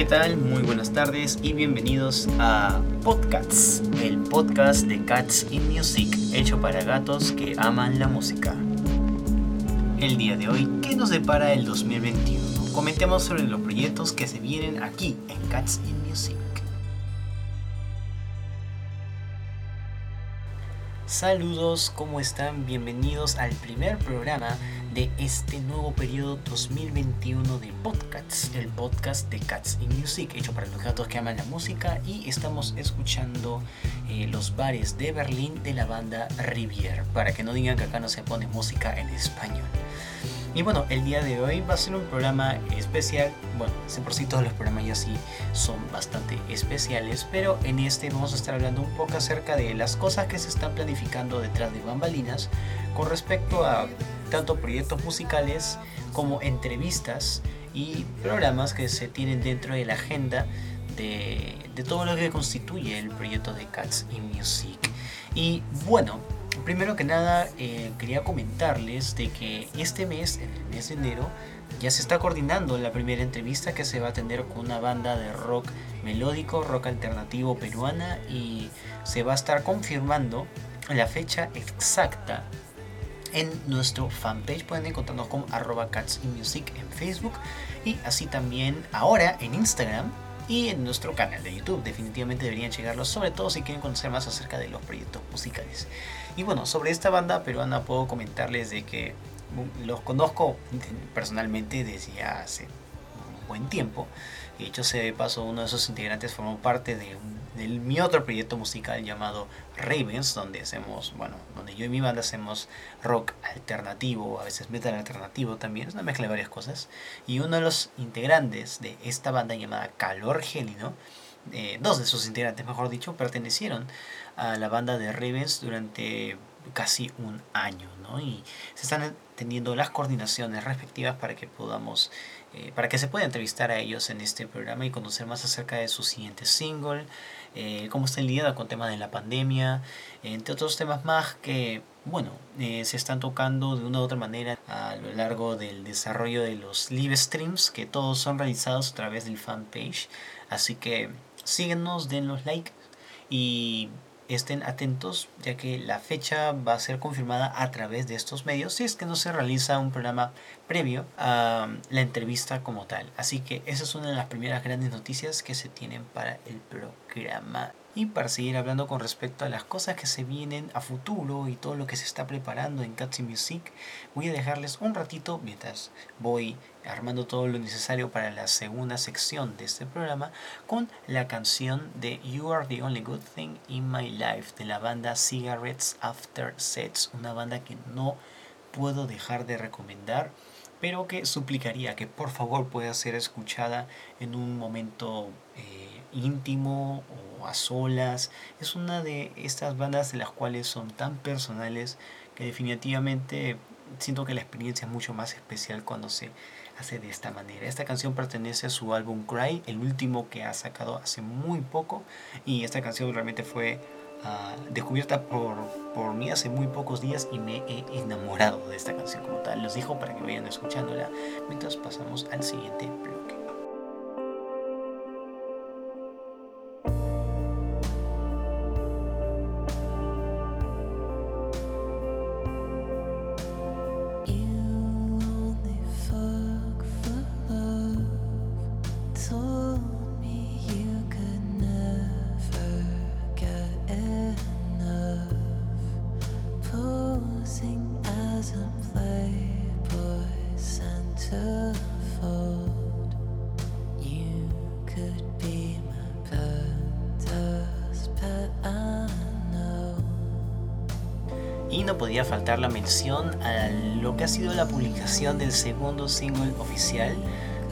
¿qué tal? Muy buenas tardes y bienvenidos a Podcasts, el podcast de Cats in Music, hecho para gatos que aman la música. El día de hoy, ¿qué nos depara el 2021? Comentemos sobre los proyectos que se vienen aquí en Cats in Music. Saludos, ¿cómo están? Bienvenidos al primer programa de este nuevo periodo 2021 de podcasts, el podcast de Cats in Music, hecho para los gatos que aman la música y estamos escuchando eh, los bares de Berlín de la banda Rivier, para que no digan que acá no se pone música en español. Y bueno, el día de hoy va a ser un programa especial. Bueno, por sí todos los programas ya sí son bastante especiales, pero en este vamos a estar hablando un poco acerca de las cosas que se están planificando detrás de bambalinas con respecto a tanto proyectos musicales como entrevistas y programas que se tienen dentro de la agenda de, de todo lo que constituye el proyecto de Cats in Music. Y bueno, primero que nada eh, quería comentarles de que este mes, en el mes de enero, ya se está coordinando la primera entrevista que se va a tener con una banda de rock melódico, rock alternativo peruana y se va a estar confirmando la fecha exacta en nuestro fanpage. Pueden encontrarnos como arroba cats music en Facebook y así también ahora en Instagram y en nuestro canal de YouTube. Definitivamente deberían llegarlos, sobre todo si quieren conocer más acerca de los proyectos musicales. Y bueno, sobre esta banda peruana puedo comentarles de que los conozco personalmente desde hace un buen tiempo. De hecho, se de paso, uno de esos integrantes formó parte de, mi otro proyecto musical llamado Ravens, donde hacemos, bueno, donde yo y mi banda hacemos rock alternativo, a veces metal alternativo también, es una mezcla de varias cosas. Y uno de los integrantes de esta banda llamada Calor Gélino, eh, dos de sus integrantes, mejor dicho, pertenecieron a la banda de Ravens durante casi un año, ¿no? Y se están teniendo las coordinaciones respectivas para que podamos, eh, para que se pueda entrevistar a ellos en este programa y conocer más acerca de su siguiente single, eh, cómo están lidiando con temas de la pandemia, entre otros temas más que, bueno, eh, se están tocando de una u otra manera a lo largo del desarrollo de los live streams que todos son realizados a través del fanpage. Así que síguenos, los like y estén atentos ya que la fecha va a ser confirmada a través de estos medios si es que no se realiza un programa previo a la entrevista como tal. Así que esa es una de las primeras grandes noticias que se tienen para el programa. Y para seguir hablando con respecto a las cosas que se vienen a futuro y todo lo que se está preparando en Cats Music, voy a dejarles un ratito mientras voy armando todo lo necesario para la segunda sección de este programa con la canción de You Are the Only Good Thing in My Life de la banda Cigarettes After Sets, una banda que no puedo dejar de recomendar pero que suplicaría que por favor pueda ser escuchada en un momento eh, íntimo o a solas. Es una de estas bandas de las cuales son tan personales que definitivamente siento que la experiencia es mucho más especial cuando se hace de esta manera. Esta canción pertenece a su álbum Cry, el último que ha sacado hace muy poco. Y esta canción realmente fue ah, descubierta por, por mí hace muy pocos días y me he enamorado de esta canción como tal. Los dejo para que vayan escuchándola mientras pasamos al siguiente bloque. Podía faltar la mención a lo que ha sido la publicación del segundo single oficial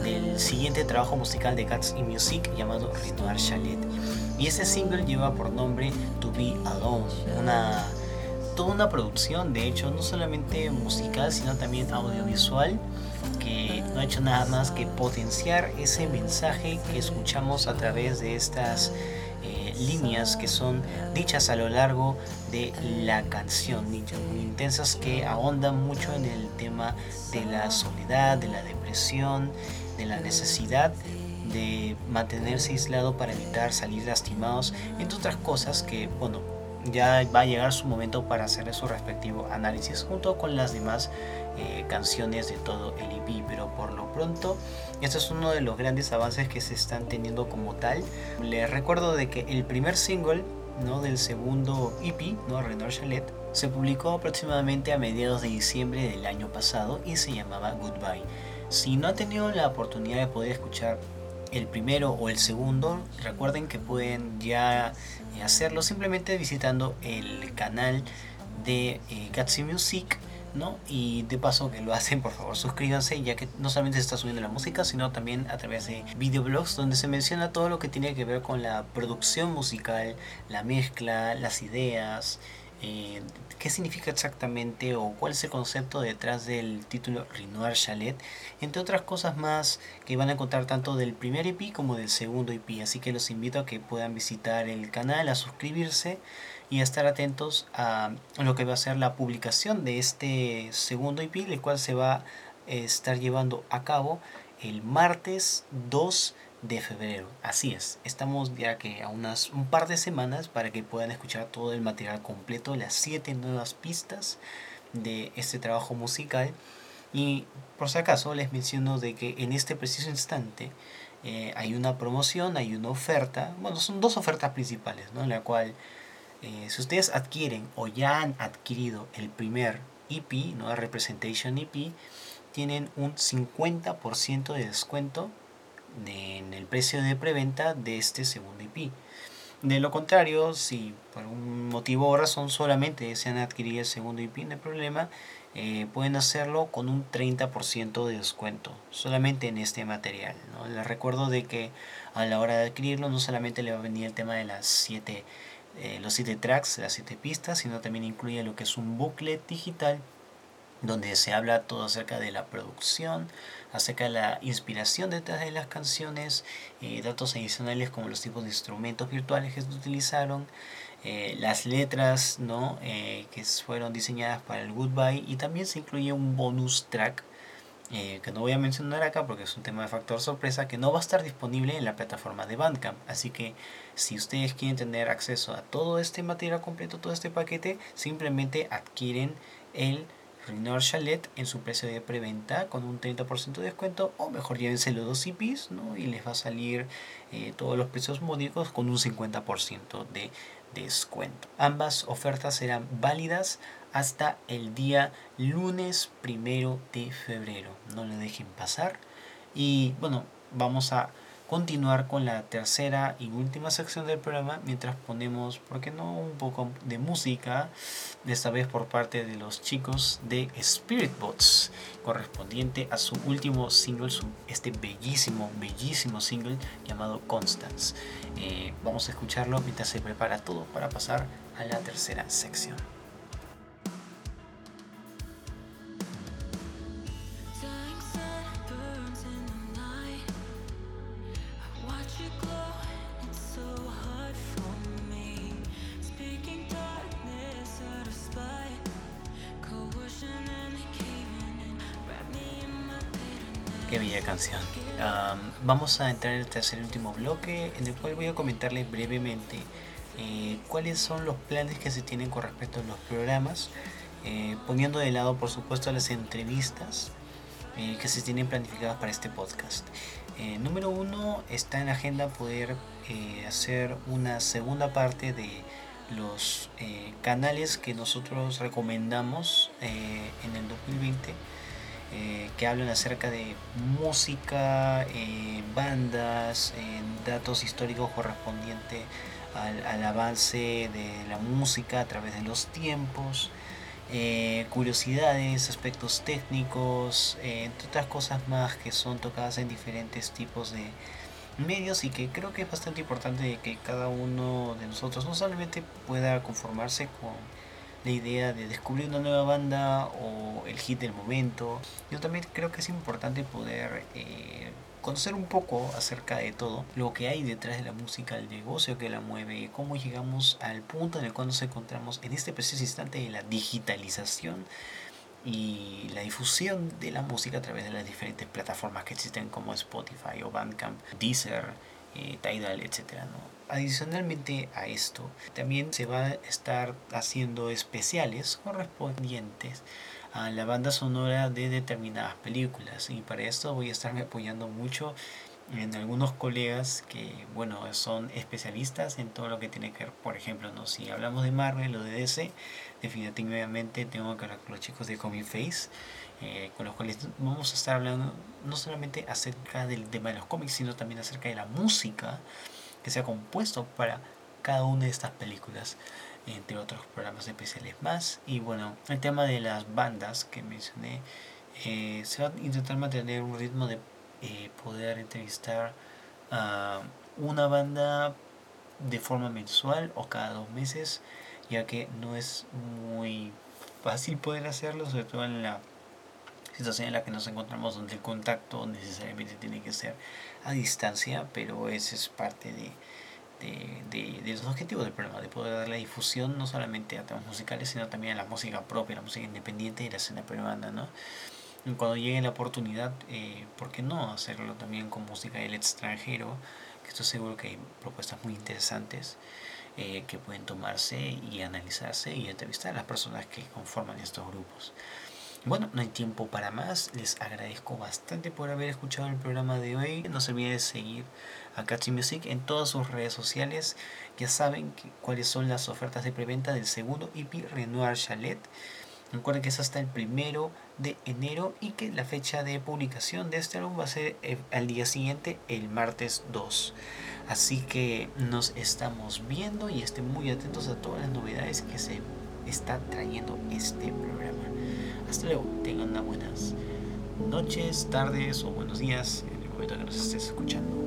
del siguiente trabajo musical de Cats y Music llamado Ritual Chalet. Y ese single lleva por nombre To Be Alone, una, toda una producción, de hecho, no solamente musical, sino también audiovisual, que no ha hecho nada más que potenciar ese mensaje que escuchamos a través de estas líneas que son dichas a lo largo de la canción, dichas muy intensas que ahondan mucho en el tema de la soledad, de la depresión, de la necesidad de mantenerse aislado para evitar salir lastimados, entre otras cosas que, bueno, ya va a llegar su momento para hacer su respectivo análisis junto con las demás eh, canciones de todo el EP, pero por lo pronto este es uno de los grandes avances que se están teniendo como tal. Les recuerdo de que el primer single ¿no? del segundo EP, ¿no? Renor Chalet, se publicó aproximadamente a mediados de diciembre del año pasado y se llamaba Goodbye. Si no han tenido la oportunidad de poder escuchar el primero o el segundo, recuerden que pueden ya hacerlo simplemente visitando el canal de eh, Music ¿no? Y de paso que lo hacen, por favor, suscríbanse, ya que no solamente se está subiendo la música, sino también a través de videoblogs donde se menciona todo lo que tiene que ver con la producción musical, la mezcla, las ideas, eh, qué significa exactamente o cuál es el concepto detrás del título Renoir Chalet, entre otras cosas más que van a encontrar tanto del primer EP como del segundo EP. Así que los invito a que puedan visitar el canal, a suscribirse y a estar atentos a lo que va a ser la publicación de este segundo EP, el cual se va a estar llevando a cabo el martes 2 de febrero. Así es, estamos ya que a unas un par de semanas para que puedan escuchar todo el material completo, las siete nuevas pistas de este trabajo musical. Y por si acaso les menciono de que en este preciso instante eh, hay una promoción, hay una oferta, bueno, son dos ofertas principales, ¿no? En la cual eh, si ustedes adquieren o ya han adquirido el primer EP, ¿no? Representation EP, tienen un 50% de descuento en el precio de preventa de este segundo IP. De lo contrario, si por un motivo o razón solamente desean adquirir el segundo IP, no hay problema, eh, pueden hacerlo con un 30% de descuento solamente en este material. Les recuerdo de que a la hora de adquirirlo no solamente le va a venir el tema de las 7 eh, los 7 tracks, las 7 pistas, sino también incluye lo que es un booklet digital donde se habla todo acerca de la producción, acerca de la inspiración detrás de las canciones, eh, datos adicionales como los tipos de instrumentos virtuales que se utilizaron, eh, las letras ¿no? Eh, que fueron diseñadas para el Goodbye y también se incluye un bonus track que no voy a mencionar acá porque es un tema de factor sorpresa que no va a estar disponible en la plataforma de Bandcamp. Así que si ustedes quieren tener acceso a todo este material completo, todo este paquete, simplemente adquieren el Chalet en su precio de preventa con un 30% de descuento o mejor llévenselo dos CPs ¿no? y les va a salir eh, todos los precios módicos con un 50% de descuento. Ambas ofertas serán válidas hasta el día lunes primero de febrero. No le dejen pasar. Y bueno, vamos a continuar con la tercera y última sección del programa mientras ponemos, ¿por qué no?, un poco de música, esta vez por parte de los chicos de Spirit Bots, correspondiente a su último single, este bellísimo, bellísimo single llamado Constance. Eh, vamos a escucharlo mientras se prepara todo para pasar a la tercera sección. Qué bella canción. vamos a entrar en el tercer y último bloque, en el cual voy a comentarles brevemente eh, cuáles son los planes que se tienen con respecto a los programas, eh, poniendo de lado, por supuesto, las entrevistas eh, que se tienen planificadas para este podcast. número uno, está en la agenda poder hacer una segunda parte de los canales que nosotros recomendamos en el 2020 eh, que hablan acerca de música, eh, bandas, eh, datos históricos correspondientes al, avance de la música a través de los tiempos, curiosidades, aspectos técnicos, entre otras cosas más que son tocadas en diferentes tipos de medios y que creo que es bastante importante que cada uno de nosotros no solamente pueda conformarse con la idea de descubrir una nueva banda o el hit del momento. Yo también creo que es importante poder eh, conocer un poco acerca de todo lo que hay detrás de la música, el negocio que la mueve, cómo llegamos al punto en el cual nos encontramos en este preciso instante de la digitalización y la difusión de la música a través de las diferentes plataformas que existen como Spotify o Bandcamp, Deezer, eh, Tidal, etc. Adicionalmente a esto, también se va a estar haciendo especiales correspondientes a la banda sonora de determinadas películas. Y para esto voy a estarme apoyando mucho en algunos colegas que bueno son especialistas en todo lo que tiene que ver por ejemplo no si hablamos de Marvel o de DC definitivamente tengo que hablar con los chicos de Comic Face eh, con los cuales vamos a estar hablando no solamente acerca del tema de los cómics sino también acerca de la música que se ha compuesto para cada una de estas películas entre otros programas especiales más. Y bueno el tema de las bandas que mencioné eh, se va a intentar mantener un ritmo de eh, poder entrevistar a una banda de forma mensual o cada dos meses, ya que no es muy fácil poder hacerlo, sobre todo en la situación en la que nos encontramos donde el contacto necesariamente tiene que ser a distancia, pero ese es parte de, de, de, los objetivos del programa, de poder dar la difusión no solamente a temas musicales, sino también a la música propia, la música independiente y la escena peruana, ¿no? cuando llegue la oportunidad, eh, ¿por qué no hacerlo también con música del extranjero? Que estoy seguro que hay propuestas muy interesantes eh, que pueden tomarse y analizarse y entrevistar a las personas que conforman estos grupos. Bueno, no hay tiempo para más. Les agradezco bastante por haber escuchado el programa de hoy. No se olviden de seguir a Catchy Music en todas sus redes sociales. Ya saben cuáles son las ofertas de preventa del segundo EP Renoir Chalet. Recuerden que es hasta el primero de enero y que la fecha de publicación de este álbum va a ser eh, al día siguiente, el martes 2. Así que nos estamos viendo y estén muy atentos a todas las novedades que se está trayendo este programa. Hasta luego, tengan unas buenas noches, tardes o buenos días en el momento que nos estés escuchando.